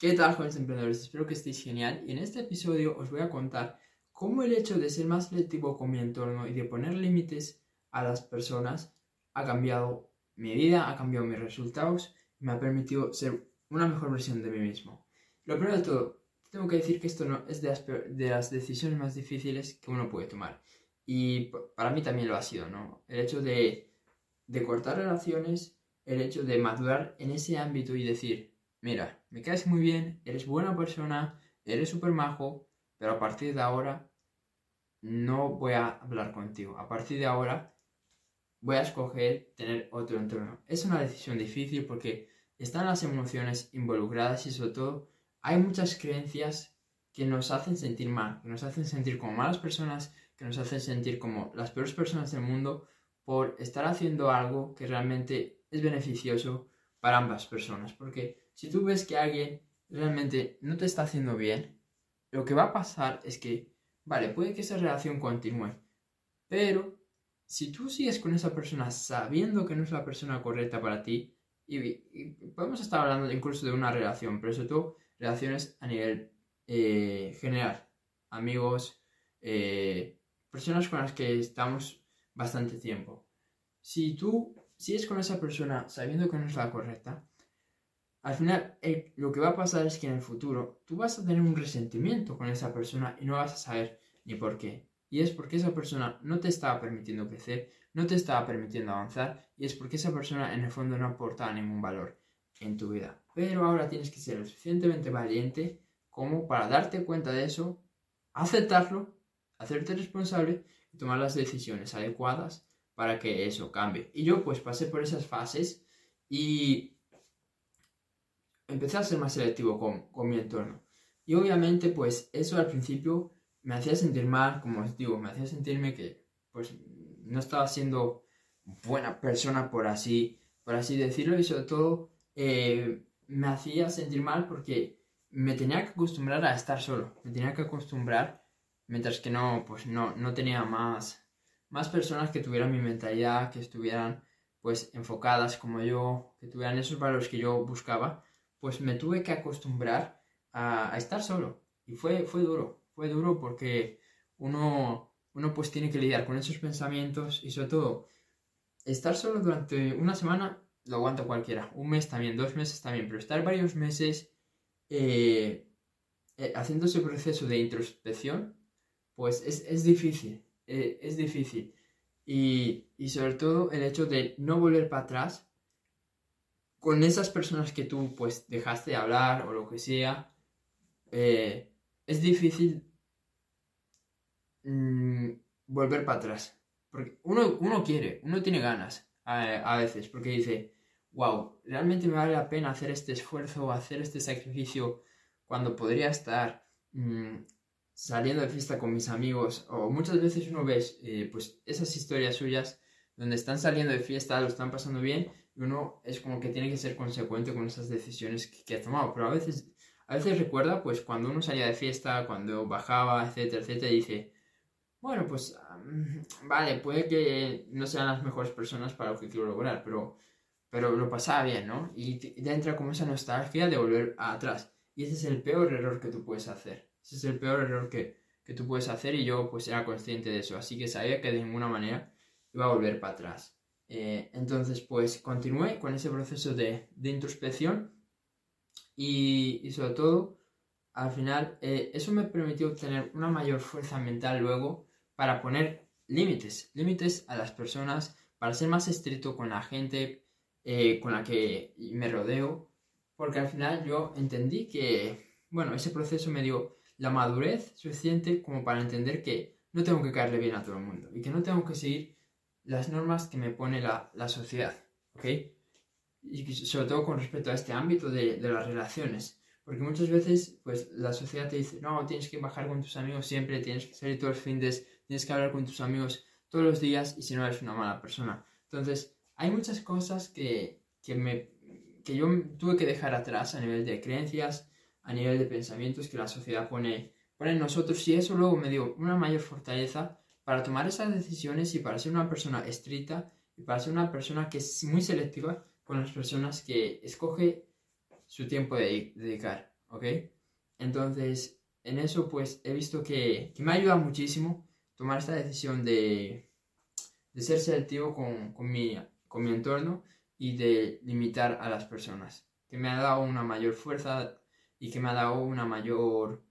¿Qué tal, jóvenes emprendedores? Espero que estéis genial y en este episodio os voy a contar cómo el hecho de ser más selectivo con mi entorno y de poner límites a las personas ha cambiado mi vida, ha cambiado mis resultados y me ha permitido ser una mejor versión de mí mismo. Lo primero de todo, tengo que decir que esto no es de las, de las decisiones más difíciles que uno puede tomar y para mí también lo ha sido, ¿no? El hecho de cortar relaciones, el hecho de madurar en ese ámbito y decir, mira, me caes muy bien, eres buena persona, eres súper majo, pero a partir de ahora no voy a hablar contigo. A partir de ahora voy a escoger tener otro entorno. Es una decisión difícil porque están las emociones involucradas y sobre todo hay muchas creencias que nos hacen sentir mal, que nos hacen sentir como malas personas, que nos hacen sentir como las peores personas del mundo por estar haciendo algo que realmente es beneficioso para ambas personas. Porque si tú ves que alguien realmente no te está haciendo bien, lo que va a pasar es que, vale, puede que esa relación continúe, pero si tú sigues con esa persona sabiendo que no es la persona correcta para ti, y, podemos estar hablando incluso de una relación, pero sobre todo relaciones a nivel eh, general, amigos, eh, personas con las que estamos bastante tiempo. Si tú sigues con esa persona sabiendo que no es la correcta, al final lo que va a pasar es que en el futuro tú vas a tener un resentimiento con esa persona y no vas a saber ni por qué. Y es porque esa persona no te estaba permitiendo crecer, no te estaba permitiendo avanzar y es porque esa persona en el fondo no aporta ningún valor en tu vida. Pero ahora tienes que ser lo suficientemente valiente como para darte cuenta de eso, aceptarlo, hacerte responsable y tomar las decisiones adecuadas para que eso cambie. Y yo pues pasé por esas fases y empecé a ser más selectivo con, mi entorno. Y obviamente, pues eso al principio me hacía sentir mal, como os digo, me hacía sentirme que pues no estaba siendo buena persona, por así, por así decirlo, y sobre todo eh, me hacía sentir mal porque me tenía que acostumbrar a estar solo, me tenía que acostumbrar, mientras que no, pues no, no tenía más, más personas que tuvieran mi mentalidad, que estuvieran pues enfocadas como yo, que tuvieran esos valores que yo buscaba, pues me tuve que acostumbrar a, estar solo. Y fue, fue duro, fue duro porque uno, uno pues tiene que lidiar con esos pensamientos y sobre todo estar solo durante una semana lo aguanta cualquiera, un mes también, dos meses también, pero estar varios meses eh, eh, haciendo ese proceso de introspección, pues es, difícil, eh, es difícil. Y, y sobre todo el hecho de no volver para atrás con esas personas que tú pues dejaste de hablar o lo que sea, eh, es difícil mm, volver para atrás. Porque uno, uno, quiere, uno tiene ganas a, veces, porque dice, wow, realmente me vale la pena hacer este esfuerzo, hacer este sacrificio cuando podría estar mm, saliendo de fiesta con mis amigos. O muchas veces uno ve eh, pues esas historias suyas donde están saliendo de fiesta, lo están pasando bien uno es como que tiene que ser consecuente con esas decisiones que, ha tomado, pero a veces, a veces recuerda, pues cuando uno salía de fiesta, cuando bajaba, etcétera, etcétera, y dice, bueno, pues vale, puede que no sean las mejores personas para lo que quiero lograr, pero, pero lo pasaba bien, ¿no? Y entra como esa nostalgia de volver atrás. Y ese es el peor error que tú puedes hacer. Ese es el peor error que, que tú puedes hacer y yo pues era consciente de eso. Así que sabía que de ninguna manera iba a volver para atrás. Eh, entonces, pues continué con ese proceso de, introspección y, sobre todo, al final, eh, eso me permitió tener una mayor fuerza mental luego para poner límites, límites a las personas, para ser más estricto con la gente eh, con la que me rodeo, porque al final yo entendí que, bueno, ese proceso me dio la madurez suficiente como para entender que no tengo que caerle bien a todo el mundo y que no tengo que seguir las normas que me pone la, sociedad, ¿ok? Y sobre todo con respecto a este ámbito de, las relaciones. Porque muchas veces, pues, la sociedad te dice, no, tienes que bajar con tus amigos siempre, tienes que salir todos los fines, tienes que hablar con tus amigos todos los días y si no eres una mala persona. Entonces, hay muchas cosas que, me, que yo tuve que dejar atrás a nivel de creencias, a nivel de pensamientos que la sociedad pone, pone en nosotros y eso luego me dio una mayor fortaleza para tomar esas decisiones y para ser una persona estricta y para ser una persona que es muy selectiva con las personas que escoge su tiempo de dedicar. ¿ok? Entonces, en eso pues he visto que, me ha ayudado muchísimo tomar esta decisión de, de ser selectivo con, con, mi, con mi entorno y de limitar a las personas, que me ha dado una mayor fuerza y que me ha dado una mayor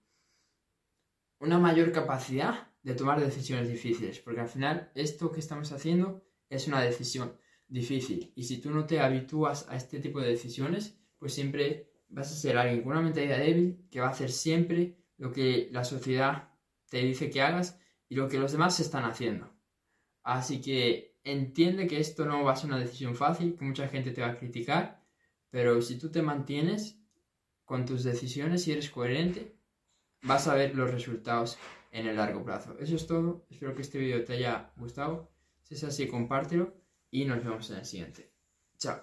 una mayor capacidad de tomar decisiones difíciles, porque al final esto que estamos haciendo es una decisión difícil y si tú no te habitúas a este tipo de decisiones, pues siempre vas a ser alguien con una mentalidad débil que va a hacer siempre lo que la sociedad te dice que hagas y lo que los demás están haciendo. Así que entiende que esto no va a ser una decisión fácil, que mucha gente te va a criticar, pero si tú te mantienes con tus decisiones y eres coherente, vas a ver los resultados en el largo plazo. Eso es todo. Espero que este vídeo te haya gustado. Si es así, compártelo y nos vemos en el siguiente. Chao.